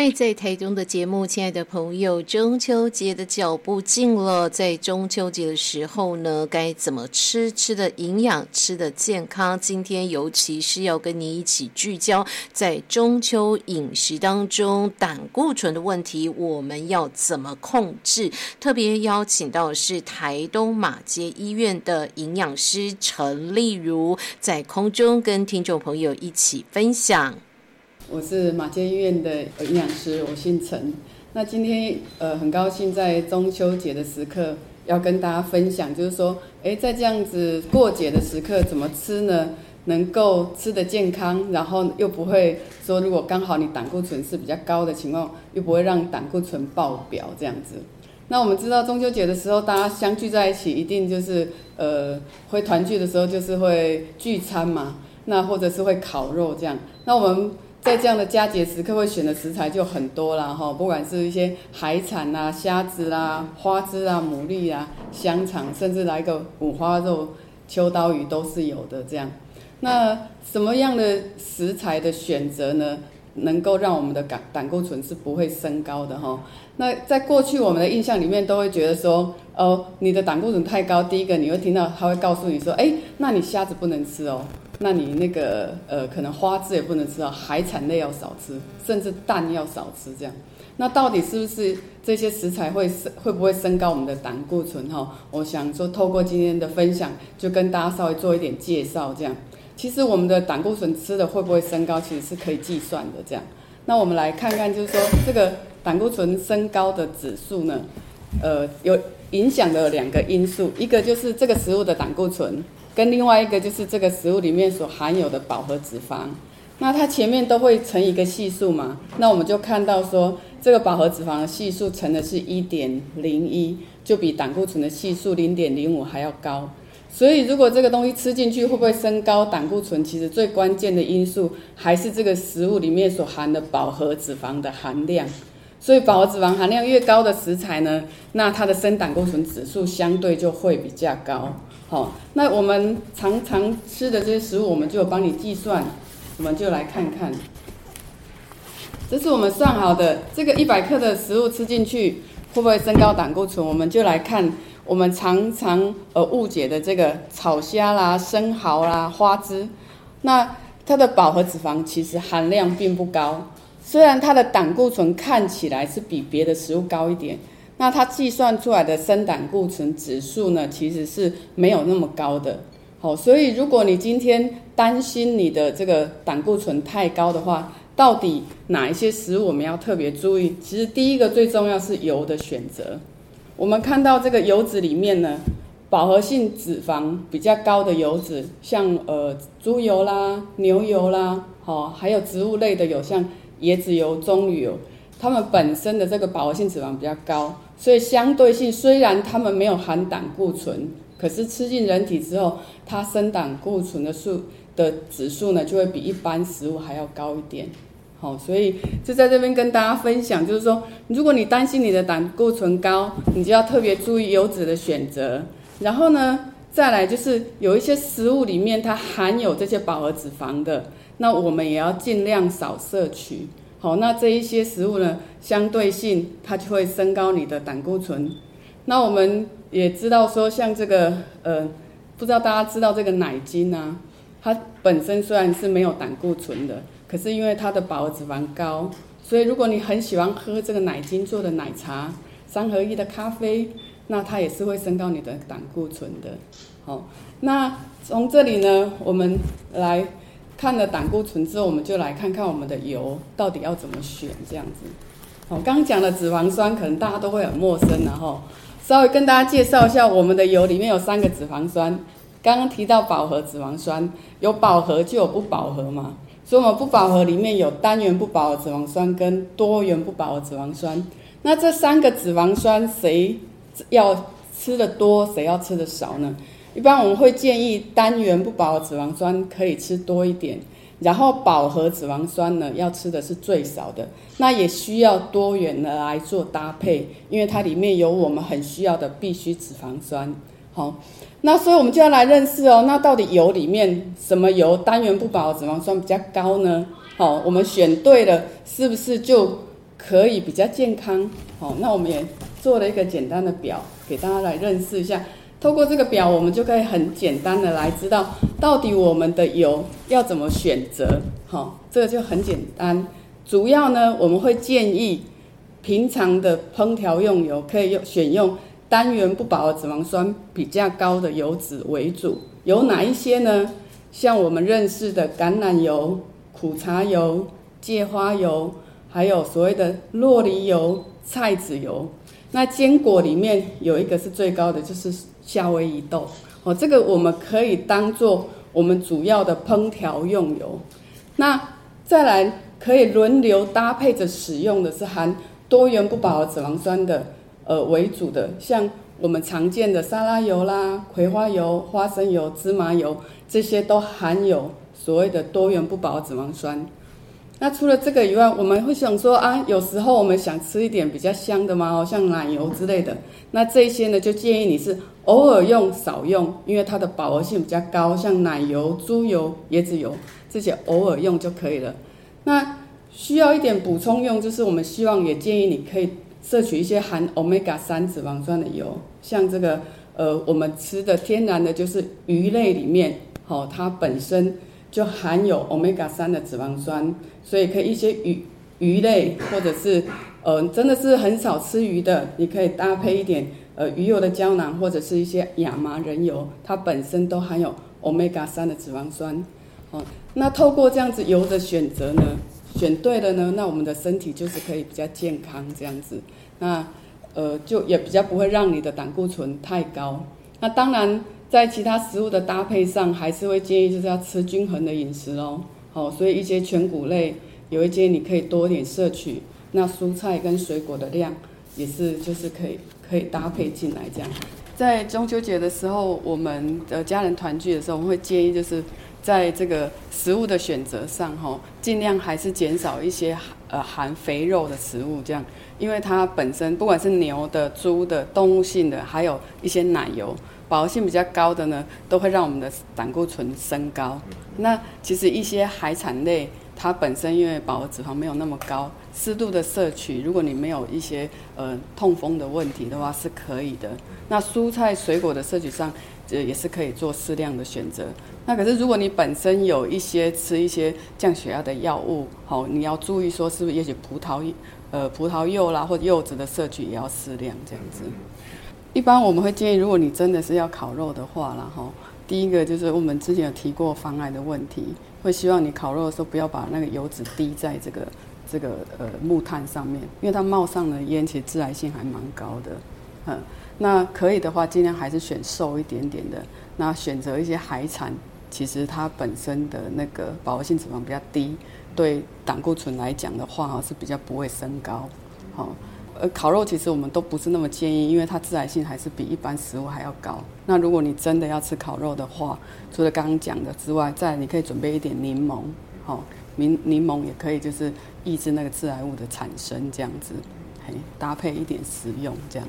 爱在台中的节目，亲爱的朋友，中秋节的脚步近了，在中秋节的时候呢，该怎么吃？吃的营养，吃的健康。今天尤其是要跟你一起聚焦在中秋饮食当中胆固醇的问题，我们要怎么控制？特别邀请到的是台东马街医院的营养师陈丽如，在空中跟听众朋友一起分享。我是马街医院的营养师，我姓陈。那今天呃很高兴在中秋节的时刻要跟大家分享，就是说，哎，在这样子过节的时刻怎么吃呢？能够吃得健康，然后又不会说，如果刚好你胆固醇是比较高的情况，又不会让胆固醇爆表这样子。那我们知道中秋节的时候，大家相聚在一起，一定就是呃会团聚的时候，就是会聚餐嘛，那或者是会烤肉这样。那我们在这样的佳节时刻，会选的食材就很多啦，哈，不管是一些海产啦、虾子啦、花枝啊、牡蛎啊、香肠，甚至来个五花肉、秋刀鱼都是有的。这样，那什么样的食材的选择呢，能够让我们的胆胆固醇是不会升高的哈？那在过去我们的印象里面，都会觉得说，哦，你的胆固醇太高，第一个你会听到他会告诉你说，哎，那你虾子不能吃哦。那你那个呃，可能花枝也不能吃啊，海产类要少吃，甚至蛋要少吃，这样。那到底是不是这些食材会升会不会升高我们的胆固醇哈？我想说，透过今天的分享，就跟大家稍微做一点介绍，这样。其实我们的胆固醇吃的会不会升高，其实是可以计算的，这样。那我们来看看，就是说这个胆固醇升高的指数呢，呃，有影响的两个因素，一个就是这个食物的胆固醇。跟另外一个就是这个食物里面所含有的饱和脂肪，那它前面都会乘一个系数嘛，那我们就看到说这个饱和脂肪的系数乘的是一点零一，就比胆固醇的系数零点零五还要高。所以如果这个东西吃进去会不会升高胆固醇？其实最关键的因素还是这个食物里面所含的饱和脂肪的含量。所以饱和脂肪含量越高的食材呢，那它的升胆固醇指数相对就会比较高。好，那我们常常吃的这些食物，我们就帮你计算，我们就来看看。这是我们算好的，这个一百克的食物吃进去会不会升高胆固醇？我们就来看我们常常呃误解的这个炒虾啦、生蚝啦、花枝，那它的饱和脂肪其实含量并不高，虽然它的胆固醇看起来是比别的食物高一点。那它计算出来的生胆固醇指数呢，其实是没有那么高的。好，所以如果你今天担心你的这个胆固醇太高的话，到底哪一些食物我们要特别注意？其实第一个最重要是油的选择。我们看到这个油脂里面呢，饱和性脂肪比较高的油脂，像呃猪油啦、牛油啦，好，还有植物类的有像椰子油、棕榈油，它们本身的这个饱和性脂肪比较高。所以相对性，虽然它们没有含胆固醇，可是吃进人体之后，它生胆固醇的数的指数呢，就会比一般食物还要高一点。好，所以就在这边跟大家分享，就是说，如果你担心你的胆固醇高，你就要特别注意油脂的选择。然后呢，再来就是有一些食物里面它含有这些饱和脂肪的，那我们也要尽量少摄取。好，那这一些食物呢，相对性它就会升高你的胆固醇。那我们也知道说，像这个呃，不知道大家知道这个奶精啊，它本身虽然是没有胆固醇的，可是因为它的饱和脂肪高，所以如果你很喜欢喝这个奶精做的奶茶、三合一的咖啡，那它也是会升高你的胆固醇的。好，那从这里呢，我们来。看了胆固醇之后，我们就来看看我们的油到底要怎么选，这样子。哦，刚刚讲的脂肪酸可能大家都会很陌生，然后稍微跟大家介绍一下，我们的油里面有三个脂肪酸。刚刚提到饱和脂肪酸，有饱和就有不饱和嘛，所以我们不饱和里面有单元不饱和脂肪酸跟多元不饱和脂肪酸。那这三个脂肪酸谁要吃的多，谁要吃的少呢？一般我们会建议单元不饱和脂肪酸可以吃多一点，然后饱和脂肪酸呢要吃的是最少的。那也需要多元的来做搭配，因为它里面有我们很需要的必需脂肪酸。好，那所以我们就要来认识哦，那到底油里面什么油单元不饱和脂肪酸比较高呢？好，我们选对了，是不是就可以比较健康？好，那我们也做了一个简单的表，给大家来认识一下。透过这个表，我们就可以很简单的来知道，到底我们的油要怎么选择。好，这个就很简单。主要呢，我们会建议平常的烹调用油可以用选用单元不饱和脂肪酸比较高的油脂为主。有哪一些呢？像我们认识的橄榄油、苦茶油、芥花油，还有所谓的洛梨油、菜籽油。那坚果里面有一个是最高的，就是夏威夷豆。哦，这个我们可以当做我们主要的烹调用油。那再来。可以轮流搭配着使用的是含多元不饱和脂肪酸的，呃为主的，像我们常见的沙拉油啦、葵花油、花生油、芝麻油，这些都含有所谓的多元不饱和脂肪酸。那除了这个以外，我们会想说啊，有时候我们想吃一点比较香的嘛，像奶油之类的，那这些呢就建议你是偶尔用少用，因为它的饱和性比较高，像奶油、猪油、椰子油这些偶尔用就可以了。那需要一点补充用，就是我们希望也建议你可以摄取一些含 omega 三脂肪酸的油，像这个呃我们吃的天然的，就是鱼类里面，好它本身就含有 omega 三的脂肪酸，所以可以一些鱼鱼类或者是呃真的是很少吃鱼的，你可以搭配一点呃鱼油的胶囊或者是一些亚麻仁油，它本身都含有 omega 三的脂肪酸。好，那透过这样子油的选择呢，选对了呢，那我们的身体就是可以比较健康这样子。那呃，就也比较不会让你的胆固醇太高。那当然，在其他食物的搭配上，还是会建议就是要吃均衡的饮食哦。好，所以一些全谷类，有一些你可以多点摄取。那蔬菜跟水果的量也是就是可以可以搭配进来这样。在中秋节的时候，我们的家人团聚的时候，我们会建议就是。在这个食物的选择上，哈，尽量还是减少一些呃含肥肉的食物，这样，因为它本身不管是牛的、猪的、动物性的，还有一些奶油，饱和性比较高的呢，都会让我们的胆固醇升高。那其实一些海产类，它本身因为饱和脂肪没有那么高，适度的摄取，如果你没有一些呃痛风的问题的话，是可以的。那蔬菜水果的摄取上，呃也是可以做适量的选择。那可是，如果你本身有一些吃一些降血压的药物，好，你要注意说是不是也许葡萄，呃，葡萄柚啦或者柚子的摄取也要适量这样子。一般我们会建议，如果你真的是要烤肉的话啦，哈，第一个就是我们之前有提过防癌的问题，会希望你烤肉的时候不要把那个油脂滴在这个这个呃木炭上面，因为它冒上的烟其实致癌性还蛮高的，嗯，那可以的话，尽量还是选瘦一点点的，那选择一些海产。其实它本身的那个饱和性脂肪比较低，对胆固醇来讲的话是比较不会升高。好，呃，烤肉其实我们都不是那么建议，因为它致癌性还是比一般食物还要高。那如果你真的要吃烤肉的话，除了刚刚讲的之外，再你可以准备一点柠檬，好，柠柠檬也可以就是抑制那个致癌物的产生，这样子，嘿，搭配一点食用这样。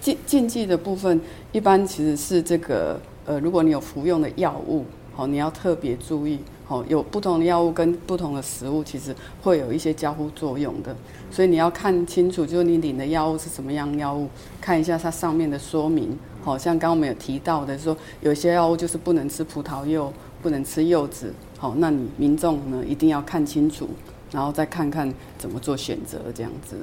禁禁忌的部分一般其实是这个。呃，如果你有服用的药物，好，你要特别注意，哦，有不同的药物跟不同的食物，其实会有一些交互作用的，所以你要看清楚，就是你领的药物是什么样药物，看一下它上面的说明，好像刚刚我们有提到的，说有些药物就是不能吃葡萄柚，不能吃柚子，好，那你民众呢一定要看清楚，然后再看看怎么做选择，这样子。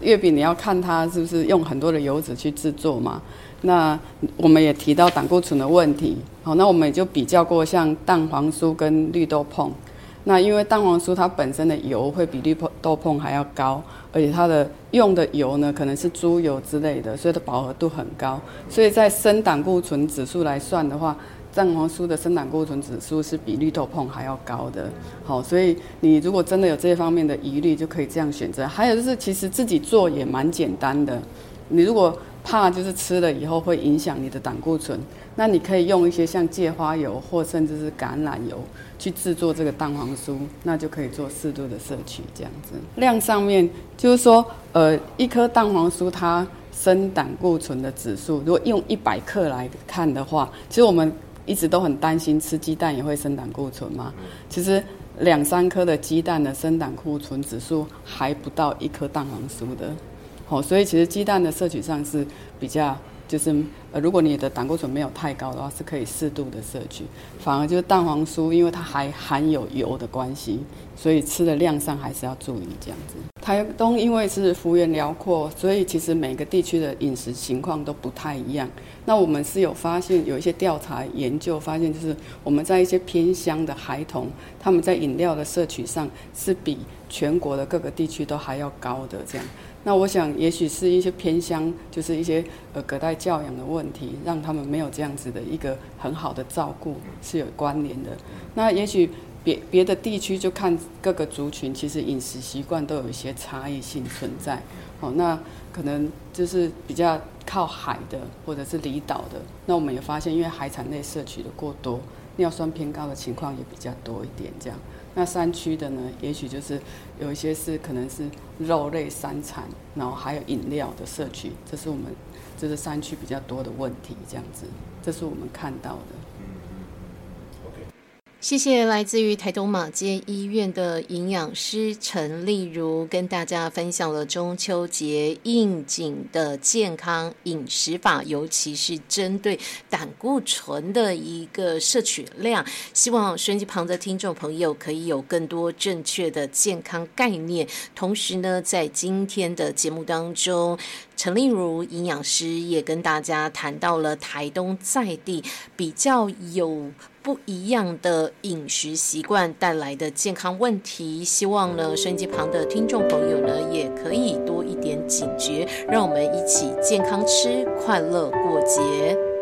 月饼你要看它是不是用很多的油脂去制作嘛？那我们也提到胆固醇的问题，好，那我们也就比较过像蛋黄酥跟绿豆椪。那因为蛋黄酥它本身的油会比绿豆椪还要高，而且它的用的油呢可能是猪油之类的，所以它饱和度很高。所以在升胆固醇指数来算的话，蛋黄酥的生胆固醇指数是比绿豆椪还要高的，好，所以你如果真的有这方面的疑虑，就可以这样选择。还有就是，其实自己做也蛮简单的。你如果怕就是吃了以后会影响你的胆固醇，那你可以用一些像芥花油或甚至是橄榄油去制作这个蛋黄酥，那就可以做适度的摄取这样子。量上面就是说，呃，一颗蛋黄酥它生胆固醇的指数，如果用一百克来看的话，其实我们一直都很担心吃鸡蛋也会生胆固醇嘛。其实两三颗的鸡蛋的生胆固醇指数还不到一颗蛋黄酥的。所以其实鸡蛋的摄取上是比较，就是呃，如果你的胆固醇没有太高的话，是可以适度的摄取。反而就是蛋黄酥，因为它还含有油的关系，所以吃的量上还是要注意这样子。台东因为是幅员辽阔，所以其实每个地区的饮食情况都不太一样。那我们是有发现有一些调查研究发现，就是我们在一些偏乡的孩童，他们在饮料的摄取上是比全国的各个地区都还要高的这样。那我想，也许是一些偏乡，就是一些呃隔代教养的问题，让他们没有这样子的一个很好的照顾是有关联的。那也许别别的地区就看各个族群，其实饮食习惯都有一些差异性存在。好，那可能就是比较靠海的或者是离岛的，那我们也发现，因为海产类摄取的过多，尿酸偏高的情况也比较多一点，这样。那山区的呢，也许就是有一些是可能是肉类三产，然后还有饮料的摄取，这是我们这是山区比较多的问题，这样子，这是我们看到的。谢谢来自于台东马街医院的营养师陈丽如，跟大家分享了中秋节应景的健康饮食法，尤其是针对胆固醇的一个摄取量。希望收音机旁的听众朋友可以有更多正确的健康概念。同时呢，在今天的节目当中，陈丽如营养师也跟大家谈到了台东在地比较有。不一样的饮食习惯带来的健康问题，希望呢，收音机旁的听众朋友呢，也可以多一点警觉，让我们一起健康吃，快乐过节。